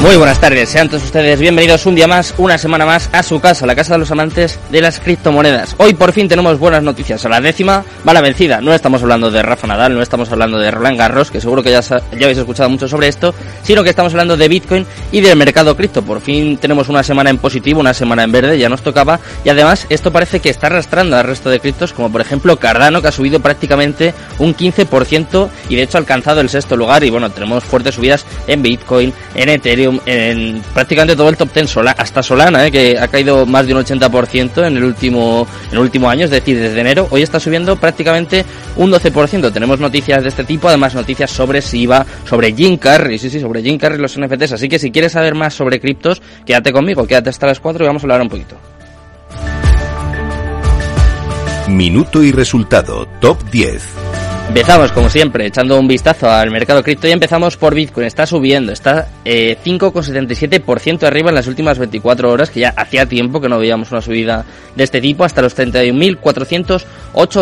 Muy buenas tardes, sean todos ustedes bienvenidos un día más, una semana más a su casa, la casa de los amantes de las criptomonedas. Hoy por fin tenemos buenas noticias. A la décima va la vencida. No estamos hablando de Rafa Nadal, no estamos hablando de Roland Garros, que seguro que ya, ya habéis escuchado mucho sobre esto, sino que estamos hablando de Bitcoin y del mercado cripto. Por fin tenemos una semana en positivo, una semana en verde, ya nos tocaba. Y además esto parece que está arrastrando al resto de criptos, como por ejemplo Cardano, que ha subido prácticamente un 15% y de hecho ha alcanzado el sexto lugar. Y bueno, tenemos fuertes subidas en Bitcoin, en Ethereum, en prácticamente todo el top 10, hasta Solana, eh, que ha caído más de un 80% en el último en el último año, es decir, desde enero, hoy está subiendo prácticamente un 12%. Tenemos noticias de este tipo, además noticias sobre SIVA, sobre Jim Carrey, sí, sí, sobre Jim Carrey y los NFTs, así que si quieres saber más sobre criptos, quédate conmigo, quédate hasta las 4 y vamos a hablar un poquito. Minuto y resultado, top 10. Empezamos, como siempre, echando un vistazo al mercado cripto y empezamos por Bitcoin. Está subiendo, está eh, 5,77% arriba en las últimas 24 horas, que ya hacía tiempo que no veíamos una subida de este tipo, hasta los 31.408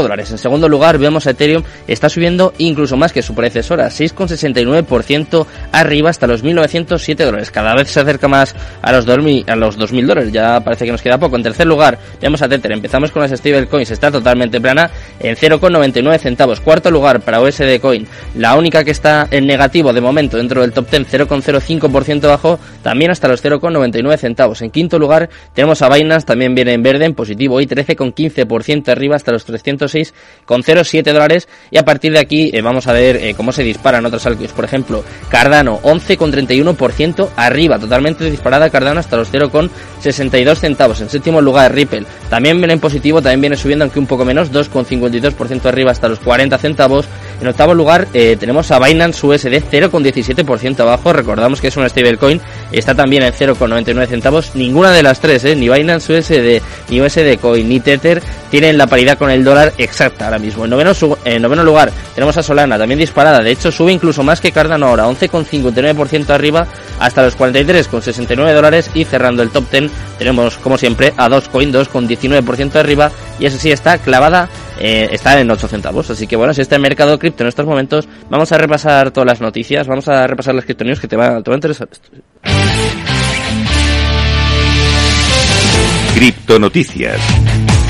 dólares. En segundo lugar, vemos a Ethereum, está subiendo incluso más que su predecesora, 6,69% arriba hasta los 1.907 dólares. Cada vez se acerca más a los 2.000 a los 2000 dólares, ya parece que nos queda poco. En tercer lugar, vemos a Tether, empezamos con las stablecoins, está totalmente plana en 0,99 centavos. Cuarto lugar, lugar para USD Coin, la única que está en negativo de momento dentro del top 10, 0,05% bajo, también hasta los 0,99 centavos. En quinto lugar tenemos a Binance, también viene en verde, en positivo, y 13,15% arriba hasta los 306,07 dólares. Y a partir de aquí eh, vamos a ver eh, cómo se disparan otros altcoins. Por ejemplo, Cardano, 11,31% arriba, totalmente disparada Cardano hasta los 0,62 centavos. En séptimo lugar, Ripple, también viene en positivo, también viene subiendo, aunque un poco menos, 2,52% arriba hasta los 40 centavos centavos en octavo lugar eh, tenemos a Binance USD 0,17% abajo. Recordamos que es una stablecoin. Está también en 0,99 centavos. Ninguna de las tres, eh, ni Binance USD, ni USD Coin, ni Tether, tienen la paridad con el dólar exacta ahora mismo. En noveno, en noveno lugar tenemos a Solana, también disparada. De hecho, sube incluso más que Cardano ahora, 11,59% arriba hasta los 43,69 dólares. Y cerrando el top 10 tenemos, como siempre, a Dogecoin, 2,19% arriba. Y eso sí está clavada eh, está en 8 centavos. Así que bueno, si está el mercado en estos momentos, vamos a repasar todas las noticias, vamos a repasar las criptonews que te va, te va a interesar. Cripto Noticias.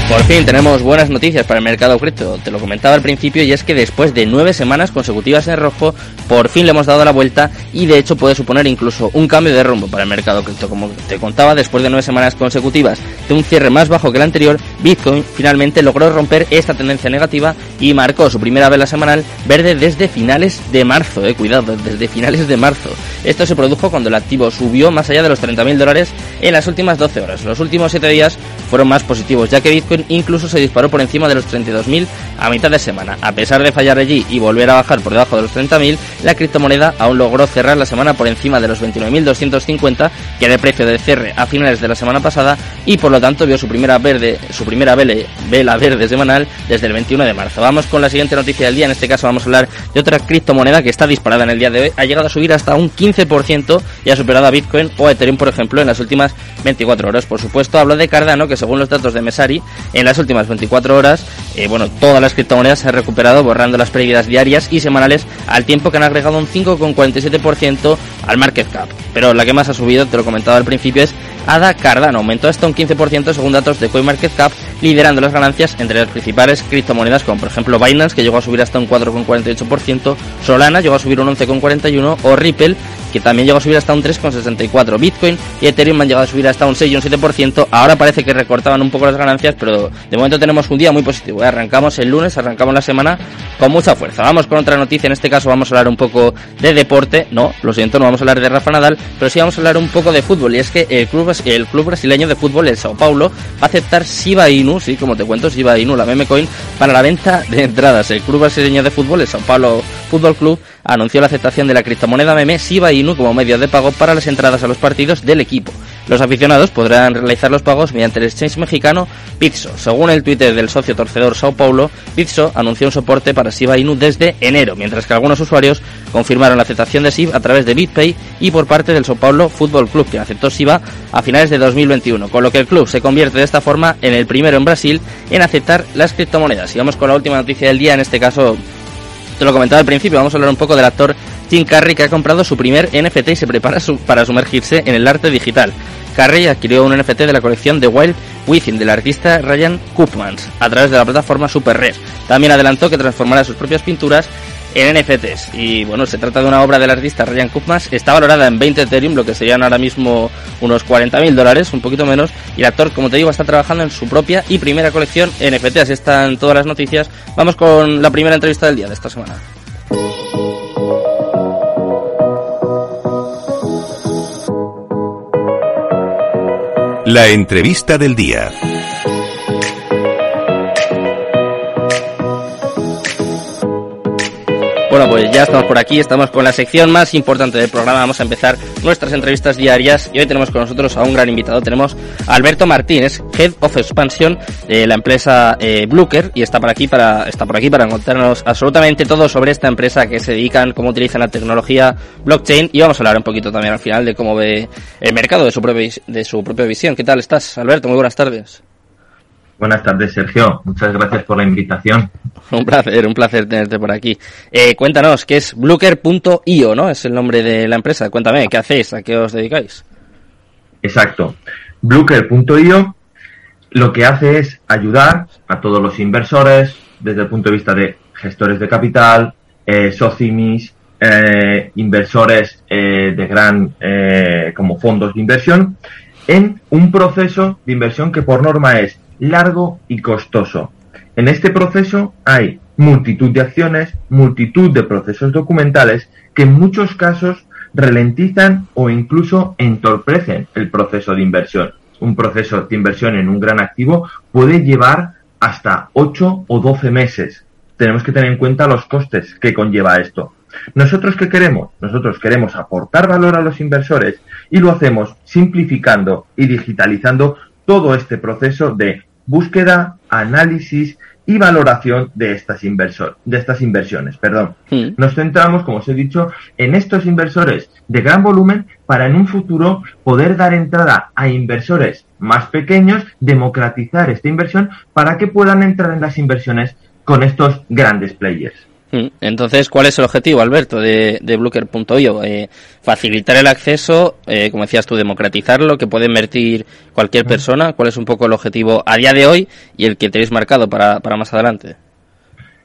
Por fin tenemos buenas noticias para el mercado cripto. Te lo comentaba al principio y es que después de nueve semanas consecutivas en rojo, por fin le hemos dado la vuelta y de hecho puede suponer incluso un cambio de rumbo para el mercado cripto. Como te contaba, después de nueve semanas consecutivas de un cierre más bajo que el anterior, Bitcoin finalmente logró romper esta tendencia negativa y marcó su primera vela semanal verde desde finales de marzo. Eh, cuidado, desde finales de marzo. Esto se produjo cuando el activo subió más allá de los 30.000 dólares en las últimas 12 horas. Los últimos 7 días fueron más positivos, ya que Bitcoin incluso se disparó por encima de los 32.000 a mitad de semana. A pesar de fallar allí y volver a bajar por debajo de los 30.000, la criptomoneda aún logró cerrar la semana por encima de los 29.250 que era el precio de cierre a finales de la semana pasada y por lo tanto vio su primera verde, su primera vela verde semanal desde el 21 de marzo. Vamos con la siguiente noticia del día, en este caso vamos a hablar de otra criptomoneda que está disparada en el día de hoy, ha llegado a subir hasta un 15% y ha superado a Bitcoin o Ethereum, por ejemplo, en las últimas 24 horas. Por supuesto, hablo de Cardano, que según los datos de Mesari, en las últimas 24 horas, eh, bueno, todas las criptomonedas se han recuperado borrando las pérdidas diarias y semanales al tiempo que han agregado un 5,47% al market cap. Pero la que más ha subido, te lo comentaba al principio, es ADA Cardano. Aumentó hasta un 15% según datos de CoinMarketCap, liderando las ganancias entre las principales criptomonedas como por ejemplo Binance, que llegó a subir hasta un 4,48%, Solana llegó a subir un 11,41% o Ripple, que también llegó a subir hasta un 3,64%. Bitcoin y Ethereum han llegado a subir hasta un 6 y un 7%. Ahora parece que recortaban un poco las ganancias, pero de momento tenemos un día muy positivo. ¿eh? Arrancamos el lunes, arrancamos la semana con mucha fuerza. Vamos con otra noticia, en este caso vamos a hablar un poco de deporte. No, lo siento, no vamos a hablar de Rafa Nadal, pero sí vamos a hablar un poco de fútbol. Y es que el club, el club brasileño de fútbol, el Sao Paulo, va a aceptar Shiba Inu, sí, como te cuento, Shiba Inu, la meme coin, para la venta de entradas. El club brasileño de fútbol, el Sao Paulo Fútbol Club, anunció la aceptación de la criptomoneda meme Shiba Inu como medio de pago para las entradas a los partidos del equipo. Los aficionados podrán realizar los pagos mediante el exchange mexicano Pizzo. Según el Twitter del socio torcedor Sao Paulo, Pizzo anunció un soporte para Shiba Inu desde enero, mientras que algunos usuarios confirmaron la aceptación de SIB a través de BitPay y por parte del Sao Paulo Fútbol Club, que aceptó SIBA a finales de 2021, con lo que el club se convierte de esta forma en el primero en Brasil en aceptar las criptomonedas. Y con la última noticia del día, en este caso te lo comentaba al principio, vamos a hablar un poco del actor Jim Carrey que ha comprado su primer NFT y se prepara para sumergirse en el arte digital. Carrey adquirió un NFT de la colección The Wild Within del artista Ryan Koopmans a través de la plataforma Super. También adelantó que transformará sus propias pinturas en NFTs. Y bueno, se trata de una obra del artista Ryan Koopmans. Está valorada en 20 Ethereum, lo que serían ahora mismo unos 40.000 dólares, un poquito menos. Y el actor, como te digo, está trabajando en su propia y primera colección NFT. Así están todas las noticias. Vamos con la primera entrevista del día de esta semana. La entrevista del día. Bueno, pues ya estamos por aquí, estamos con la sección más importante del programa. Vamos a empezar nuestras entrevistas diarias y hoy tenemos con nosotros a un gran invitado. Tenemos a Alberto Martínez, Head of Expansion de la empresa eh, y está por aquí para está por aquí para contarnos absolutamente todo sobre esta empresa que se dedican, cómo utilizan la tecnología blockchain y vamos a hablar un poquito también al final de cómo ve el mercado de su propia de su propia visión. ¿Qué tal estás, Alberto? Muy buenas tardes. Buenas tardes, Sergio. Muchas gracias por la invitación. Un placer, un placer tenerte por aquí. Eh, cuéntanos, ¿qué es Bluker.io, no? Es el nombre de la empresa. Cuéntame, ¿qué hacéis? ¿A qué os dedicáis? Exacto. Bluker.io lo que hace es ayudar a todos los inversores desde el punto de vista de gestores de capital, eh, socimis, eh, inversores eh, de gran, como fondos de inversión, en un proceso de inversión que por norma es largo y costoso. En este proceso hay multitud de acciones, multitud de procesos documentales que en muchos casos ralentizan o incluso entorpecen el proceso de inversión. Un proceso de inversión en un gran activo puede llevar hasta 8 o 12 meses. Tenemos que tener en cuenta los costes que conlleva esto. ¿Nosotros qué queremos? Nosotros queremos aportar valor a los inversores y lo hacemos simplificando y digitalizando todo este proceso de búsqueda, análisis y valoración de estas, inversor, de estas inversiones. Perdón. Nos centramos, como os he dicho, en estos inversores de gran volumen para en un futuro poder dar entrada a inversores más pequeños, democratizar esta inversión para que puedan entrar en las inversiones con estos grandes players. Mm. Entonces, ¿cuál es el objetivo, Alberto, de, de? Eh, facilitar el acceso, eh, como decías tú, democratizarlo, que puede invertir cualquier persona. ¿Cuál es un poco el objetivo a día de hoy y el que tenéis marcado para, para más adelante?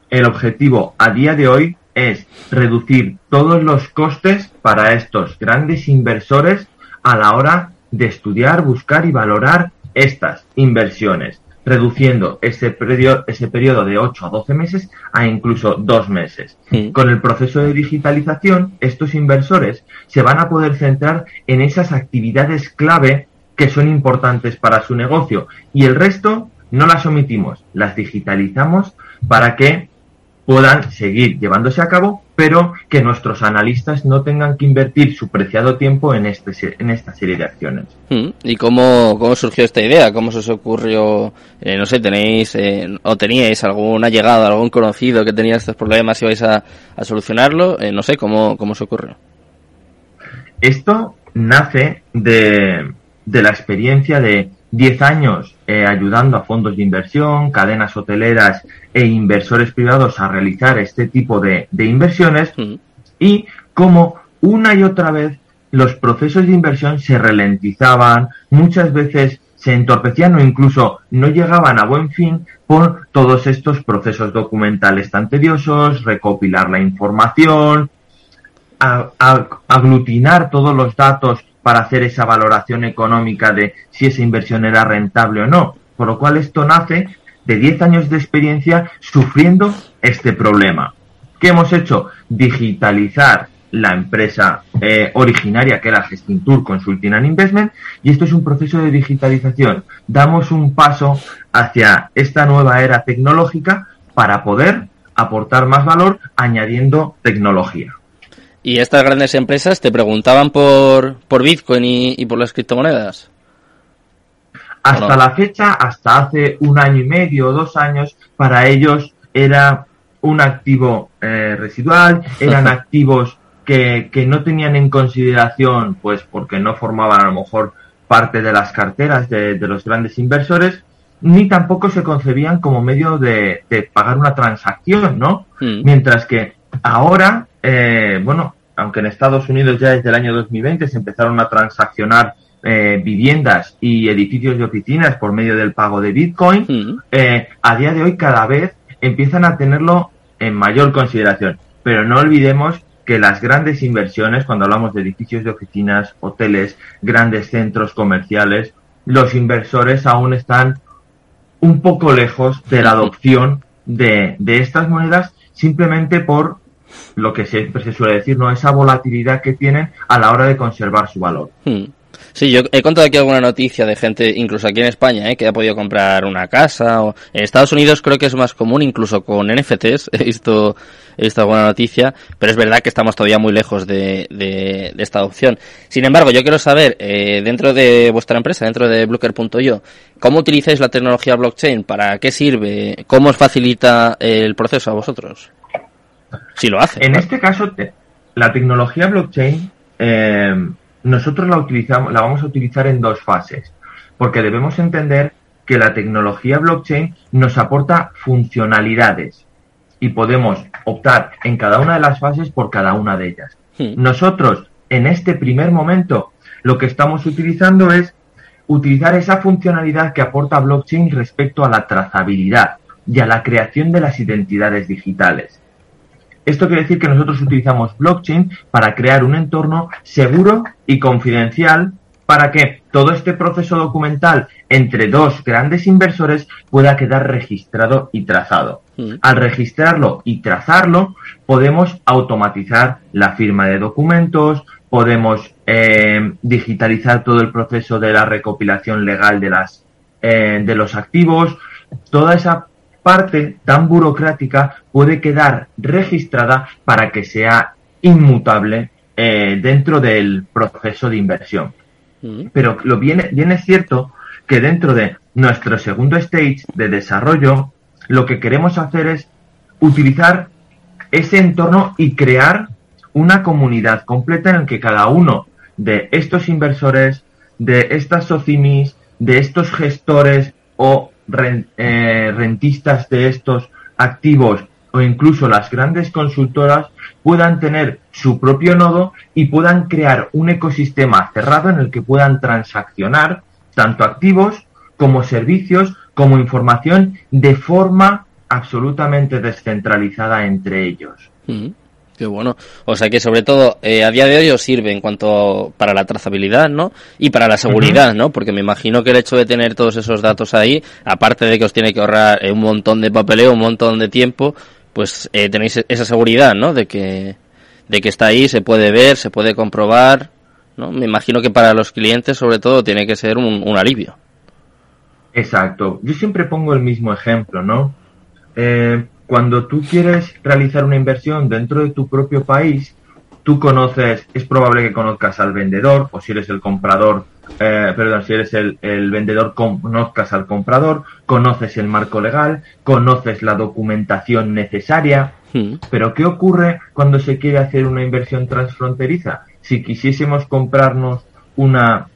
El objetivo a día de hoy es reducir todos los costes para estos grandes inversores a la hora de estudiar, buscar y valorar estas inversiones reduciendo ese periodo, ese periodo de 8 a 12 meses a incluso dos meses. Sí. Con el proceso de digitalización, estos inversores se van a poder centrar en esas actividades clave que son importantes para su negocio y el resto no las omitimos, las digitalizamos para que puedan seguir llevándose a cabo, pero que nuestros analistas no tengan que invertir su preciado tiempo en, este, en esta serie de acciones. Mm. ¿Y cómo, cómo surgió esta idea? ¿Cómo se os ocurrió? Eh, no sé, ¿tenéis eh, o teníais alguna llegada, algún conocido que tenía estos problemas y vais a, a solucionarlo? Eh, no sé, ¿cómo, ¿cómo se ocurrió? Esto nace de, de la experiencia de 10 años eh, ayudando a fondos de inversión, cadenas hoteleras e inversores privados a realizar este tipo de, de inversiones y cómo una y otra vez los procesos de inversión se ralentizaban, muchas veces se entorpecían o incluso no llegaban a buen fin por todos estos procesos documentales tan tediosos, recopilar la información, a- a- aglutinar todos los datos para hacer esa valoración económica de si esa inversión era rentable o no. Por lo cual esto nace de 10 años de experiencia sufriendo este problema. ¿Qué hemos hecho? Digitalizar la empresa eh, originaria que era Gestintur Consulting and Investment y esto es un proceso de digitalización. Damos un paso hacia esta nueva era tecnológica para poder aportar más valor añadiendo tecnología. ¿Y estas grandes empresas te preguntaban por, por Bitcoin y, y por las criptomonedas? Hasta la fecha, hasta hace un año y medio o dos años, para ellos era un activo eh, residual, eran activos que, que, no tenían en consideración, pues porque no formaban a lo mejor parte de las carteras de, de los grandes inversores, ni tampoco se concebían como medio de, de pagar una transacción, ¿no? Mm. Mientras que ahora, eh, bueno, aunque en Estados Unidos ya desde el año 2020 se empezaron a transaccionar eh, viviendas y edificios de oficinas por medio del pago de Bitcoin, eh, a día de hoy cada vez empiezan a tenerlo en mayor consideración. Pero no olvidemos que las grandes inversiones, cuando hablamos de edificios de oficinas, hoteles, grandes centros comerciales, los inversores aún están un poco lejos de la adopción de, de estas monedas simplemente por lo que siempre se suele decir, ¿no? Esa volatilidad que tienen a la hora de conservar su valor. Hmm. Sí, yo he contado aquí alguna noticia de gente, incluso aquí en España, ¿eh? que ha podido comprar una casa. O... En Estados Unidos creo que es más común, incluso con NFTs. He visto, he visto alguna noticia, pero es verdad que estamos todavía muy lejos de, de, esta adopción. Sin embargo, yo quiero saber, eh, dentro de vuestra empresa, dentro de Blooker.io, ¿cómo utilizáis la tecnología blockchain? ¿Para qué sirve? ¿Cómo os facilita el proceso a vosotros? Si lo hace. En este caso, la tecnología blockchain, eh, nosotros la utilizamos, la vamos a utilizar en dos fases, porque debemos entender que la tecnología blockchain nos aporta funcionalidades y podemos optar en cada una de las fases por cada una de ellas. Hmm. Nosotros, en este primer momento, lo que estamos utilizando es utilizar esa funcionalidad que aporta blockchain respecto a la trazabilidad y a la creación de las identidades digitales. Esto quiere decir que nosotros utilizamos blockchain para crear un entorno seguro y confidencial para que todo este proceso documental entre dos grandes inversores pueda quedar registrado y trazado. Mm. Al registrarlo y trazarlo, podemos automatizar la firma de documentos, podemos eh, digitalizar todo el proceso de la recopilación legal de las eh, de los activos, toda esa parte tan burocrática puede quedar registrada para que sea inmutable eh, dentro del proceso de inversión. Mm. Pero lo bien, bien es cierto que dentro de nuestro segundo stage de desarrollo, lo que queremos hacer es utilizar ese entorno y crear una comunidad completa en la que cada uno de estos inversores, de estas socimis, de estos gestores o eh, rentistas de estos activos o incluso las grandes consultoras puedan tener su propio nodo y puedan crear un ecosistema cerrado en el que puedan transaccionar tanto activos como servicios como información de forma absolutamente descentralizada entre ellos. Mm. Qué bueno. O sea que sobre todo eh, a día de hoy os sirve en cuanto para la trazabilidad, ¿no? Y para la seguridad, ¿no? Porque me imagino que el hecho de tener todos esos datos ahí, aparte de que os tiene que ahorrar eh, un montón de papeleo, un montón de tiempo, pues eh, tenéis esa seguridad, ¿no? De que de que está ahí, se puede ver, se puede comprobar, ¿no? Me imagino que para los clientes sobre todo tiene que ser un, un alivio. Exacto. Yo siempre pongo el mismo ejemplo, ¿no? Eh, cuando tú quieres realizar una inversión dentro de tu propio país, tú conoces, es probable que conozcas al vendedor, o si eres el comprador, eh, perdón, si eres el, el, vendedor, conozcas al comprador, conoces el marco legal, conoces la documentación necesaria. Hmm. Pero ¿qué ocurre cuando se quiere hacer una inversión transfronteriza? Si quisiésemos comprarnos una,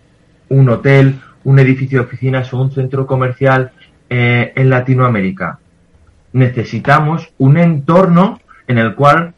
un hotel, un edificio de oficinas o un centro comercial eh, en Latinoamérica, necesitamos un entorno en el cual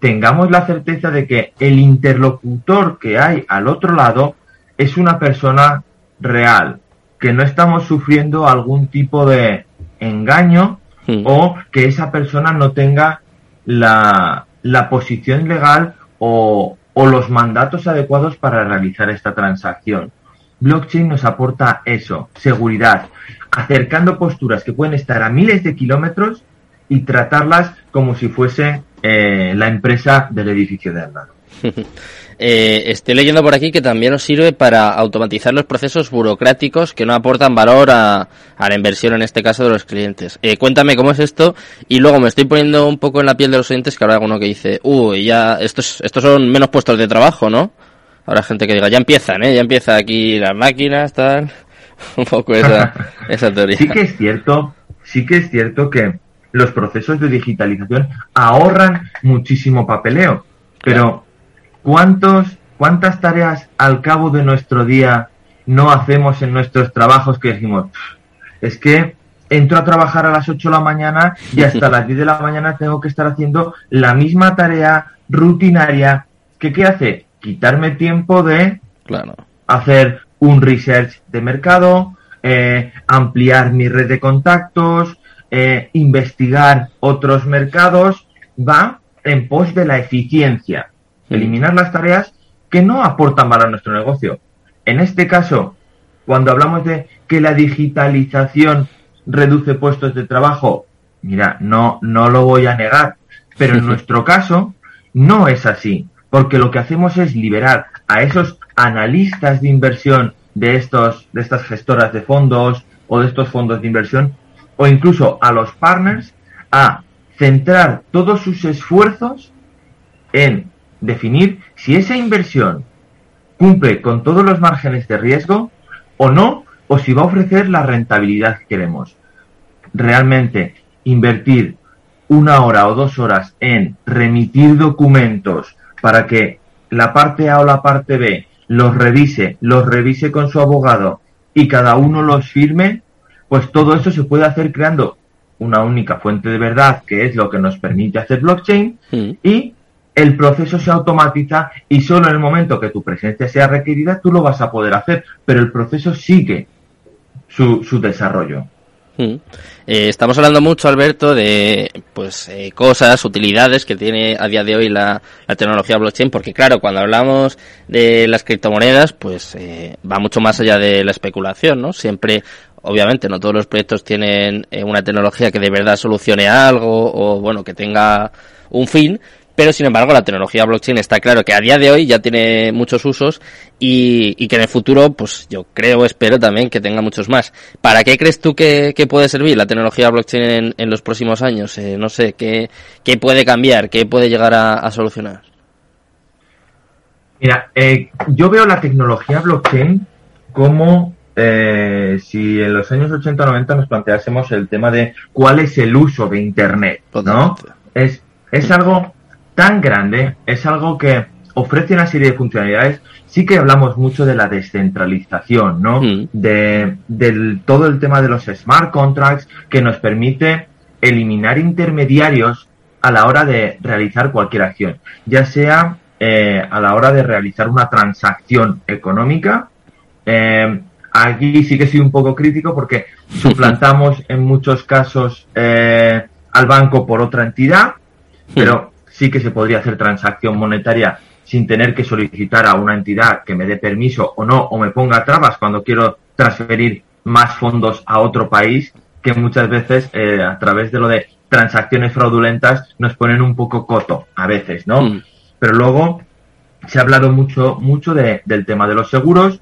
tengamos la certeza de que el interlocutor que hay al otro lado es una persona real, que no estamos sufriendo algún tipo de engaño o que esa persona no tenga la, la posición legal o, o los mandatos adecuados para realizar esta transacción. Blockchain nos aporta eso, seguridad, acercando posturas que pueden estar a miles de kilómetros y tratarlas como si fuese eh, la empresa del edificio de al lado. eh, estoy leyendo por aquí que también nos sirve para automatizar los procesos burocráticos que no aportan valor a, la inversión, en este caso de los clientes. Eh, cuéntame cómo es esto y luego me estoy poniendo un poco en la piel de los oyentes que habrá alguno que dice, uy, ya, estos, estos son menos puestos de trabajo, ¿no? Habrá gente que diga, ya empiezan, ¿eh? Ya empieza aquí las máquinas, tal. un poco esa, esa teoría. Sí que es cierto, sí que es cierto que los procesos de digitalización ahorran muchísimo papeleo, pero ¿cuántos, cuántas tareas al cabo de nuestro día no hacemos en nuestros trabajos que decimos, es que entro a trabajar a las 8 de la mañana y hasta las 10 de la mañana tengo que estar haciendo la misma tarea rutinaria que qué hace quitarme tiempo de Claro. hacer un research de mercado, eh, ampliar mi red de contactos, eh, investigar otros mercados, va en pos de la eficiencia, Mm. eliminar las tareas que no aportan valor a nuestro negocio. En este caso, cuando hablamos de que la digitalización reduce puestos de trabajo, mira, no, no lo voy a negar, pero en nuestro caso no es así, porque lo que hacemos es liberar a esos analistas de inversión de estos, de estas gestoras de fondos o de estos fondos de inversión, o incluso a los partners, a centrar todos sus esfuerzos en definir si esa inversión cumple con todos los márgenes de riesgo o no, o si va a ofrecer la rentabilidad que queremos. Realmente, invertir una hora o dos horas en remitir documentos para que la parte A o la parte B los revise, los revise con su abogado y cada uno los firme, pues todo eso se puede hacer creando una única fuente de verdad, que es lo que nos permite hacer blockchain, Mm. y el proceso se automatiza y solo en el momento que tu presencia sea requerida tú lo vas a poder hacer, pero el proceso sigue su, su desarrollo. Mm. Eh, estamos hablando mucho, Alberto, de pues eh, cosas, utilidades que tiene a día de hoy la, la tecnología blockchain, porque claro, cuando hablamos de las criptomonedas, pues eh, va mucho más allá de la especulación, ¿no? Siempre, obviamente, no todos los proyectos tienen eh, una tecnología que de verdad solucione algo o, bueno, que tenga un fin, pero sin embargo la tecnología blockchain está claro que a día de hoy ya tiene muchos usos y, y que en el futuro, pues yo creo, espero también que tenga muchos más. ¿Para qué crees tú que, que puede servir la tecnología blockchain en, en los próximos años? Eh, no sé, ¿qué, ¿qué puede cambiar? ¿Qué puede llegar a, a solucionar? Mira, eh, yo veo la tecnología blockchain como eh, si en los años 80-90 nos planteásemos el tema de cuál es el uso de Internet, ¿no? Es, es algo tan grande, es algo que ofrece una serie de funcionalidades. Sí que hablamos mucho de la descentralización, ¿no? Mm. De, del todo el tema de los smart contracts que nos permite eliminar intermediarios a la hora de realizar cualquier acción, ya sea eh, a la hora de realizar una transacción económica. Eh, aquí sí que soy un poco crítico porque suplantamos en muchos casos eh, al banco por otra entidad, pero sí que se podría hacer transacción monetaria sin tener que solicitar a una entidad que me dé permiso o no, o me ponga trabas cuando quiero transferir más fondos a otro país, que muchas veces eh, a través de lo de transacciones fraudulentas nos ponen un poco coto a veces, ¿no? Mm. Pero luego se ha hablado mucho, mucho de- del tema de los seguros.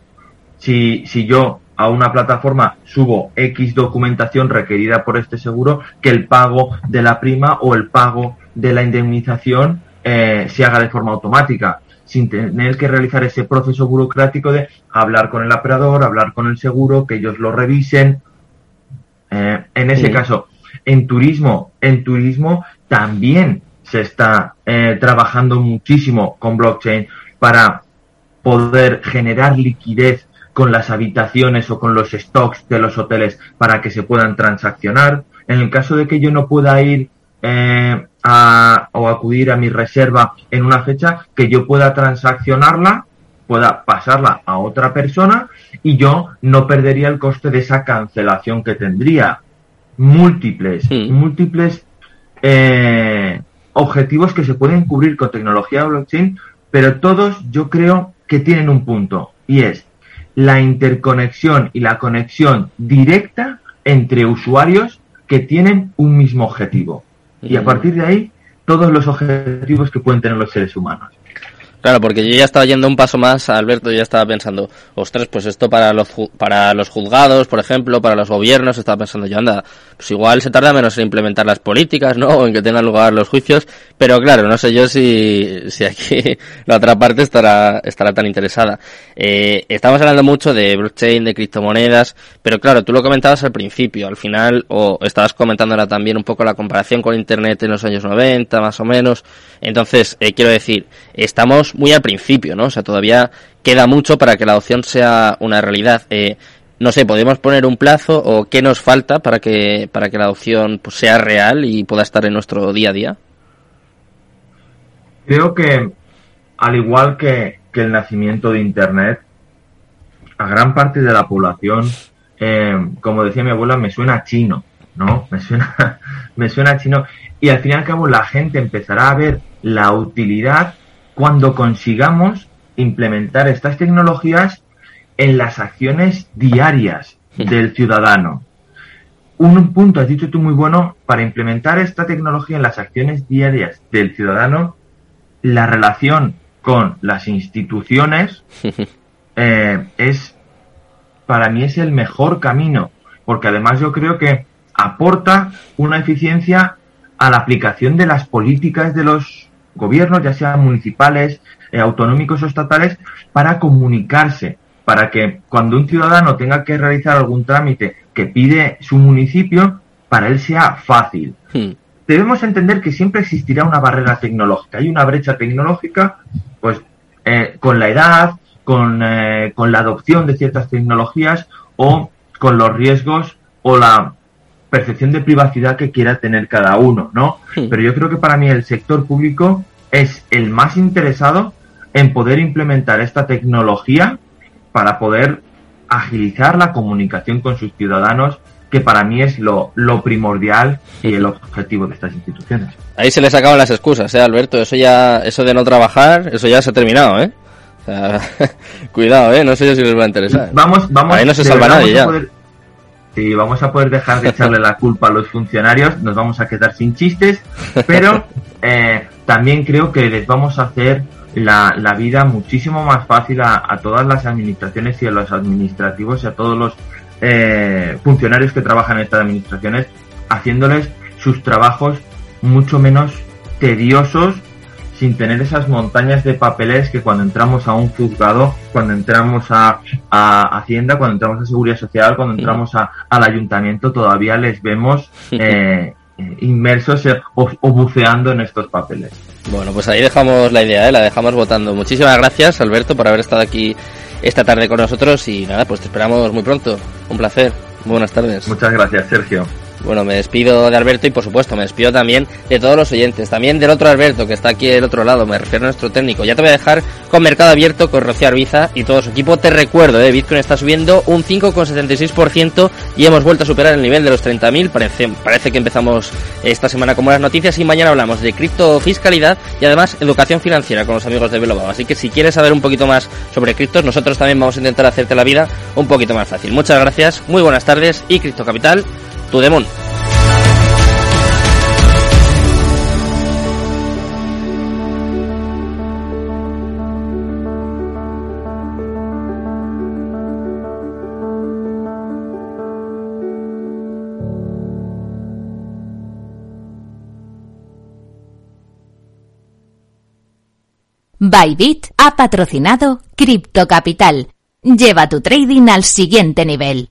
Si, si yo a una plataforma subo X documentación requerida por este seguro, que el pago de la prima o el pago de la indemnización eh, se haga de forma automática, sin tener que realizar ese proceso burocrático de hablar con el operador, hablar con el seguro, que ellos lo revisen. Eh, en ese Sí. caso, en turismo, en turismo también se está eh, trabajando muchísimo con blockchain para poder generar liquidez con las habitaciones o con los stocks de los hoteles para que se puedan transaccionar. En el caso de que yo no pueda ir eh, a, o acudir a mi reserva en una fecha, que yo pueda transaccionarla, pueda pasarla a otra persona y yo no perdería el coste de esa cancelación que tendría. Múltiples, múltiples eh, objetivos que se pueden cubrir con tecnología blockchain, pero todos yo creo que tienen un punto y es la interconexión y la conexión directa entre usuarios que tienen un mismo objetivo. Y a partir de ahí, todos los objetivos que pueden tener los seres humanos. Claro, porque yo ya estaba yendo un paso más, Alberto, ya estaba pensando, ostras, pues esto para los, para los juzgados, por ejemplo, para los gobiernos, estaba pensando yo, anda, pues igual se tarda menos en implementar las políticas, ¿no? O en que tengan lugar los juicios, pero claro, no sé yo si, si aquí la otra parte estará, estará tan interesada. Eh, estamos hablando mucho de blockchain, de criptomonedas, pero claro, tú lo comentabas al principio, al final, o estabas comentando ahora también un poco la comparación con Internet en los años 90, más o menos. Entonces, eh, quiero decir, estamos muy al principio, ¿no? O sea, todavía queda mucho para que la adopción sea una realidad. Eh, no sé, ¿podemos poner un plazo o qué nos falta para que, para que la adopción pues, sea real y pueda estar en nuestro día a día? Creo que, al igual que, que el nacimiento de Internet, a gran parte de la población, eh, como decía mi abuela, me suena chino, ¿no? Me suena, me suena chino. Y al fin y al cabo la gente empezará a ver la utilidad cuando consigamos implementar estas tecnologías en las acciones diarias del ciudadano. Un punto, has dicho tú muy bueno, para implementar esta tecnología en las acciones diarias del ciudadano, la relación con las instituciones eh, es, para mí es el mejor camino, porque además yo creo que aporta una eficiencia a la aplicación de las políticas de los gobiernos, ya sean municipales, eh, autonómicos o estatales, para comunicarse, para que cuando un ciudadano tenga que realizar algún trámite que pide su municipio, para él sea fácil. Hmm. Debemos entender que siempre existirá una barrera tecnológica. Hay una brecha tecnológica, pues, eh, con la edad, con, eh, con la adopción de ciertas tecnologías o con los riesgos o la percepción de privacidad que quiera tener cada uno, ¿no? Pero yo creo que para mí el sector público es el más interesado en poder implementar esta tecnología para poder agilizar la comunicación con sus ciudadanos, que para mí es lo, lo primordial y el objetivo de estas instituciones. Ahí se les acaban las excusas, ¿eh, Alberto? Eso ya, eso de no trabajar, eso ya se ha terminado, ¿eh? cuidado, ¿eh? No sé si les va a interesar. Vamos, vamos. Ahí no se salva nadie ya si vamos a poder dejar de echarle la culpa a los funcionarios, nos vamos a quedar sin chistes, pero eh, también creo que les vamos a hacer la, vida muchísimo más fácil a, todas las administraciones y a los administrativos y a todos los eh, funcionarios que trabajan en estas administraciones, haciéndoles sus trabajos mucho menos tediosos sin tener esas montañas de papeles que cuando entramos a un juzgado, cuando entramos a, Hacienda, cuando entramos a Seguridad Social, cuando entramos a, al ayuntamiento, todavía les vemos eh, inmersos o, buceando en estos papeles. Bueno, pues ahí dejamos la idea, ¿eh? la dejamos votando. Muchísimas gracias, Alberto, por haber estado aquí esta tarde con nosotros y nada, pues te esperamos muy pronto. Un placer. buenas tardes. Muchas gracias, Sergio. Bueno, me despido de Alberto y por supuesto me despido también de todos los oyentes, también del otro Alberto que está aquí del otro lado, me refiero a nuestro técnico. Ya te voy a dejar con Mercado Abierto, con Rocío Arbiza y todo su equipo. Te recuerdo, eh, Bitcoin está subiendo un 5,76% y hemos vuelto a superar el nivel de los 30.000. Parece, parece que empezamos esta semana con buenas noticias y mañana hablamos de criptofiscalidad y además educación financiera con los amigos de Belobao. Así que si quieres saber un poquito más sobre criptos, nosotros también vamos a intentar hacerte la vida un poquito más fácil. Muchas gracias, muy buenas tardes y Cripto Capital, tu demon. Bybit ha patrocinado Crypto Capital. Lleva tu trading al siguiente nivel.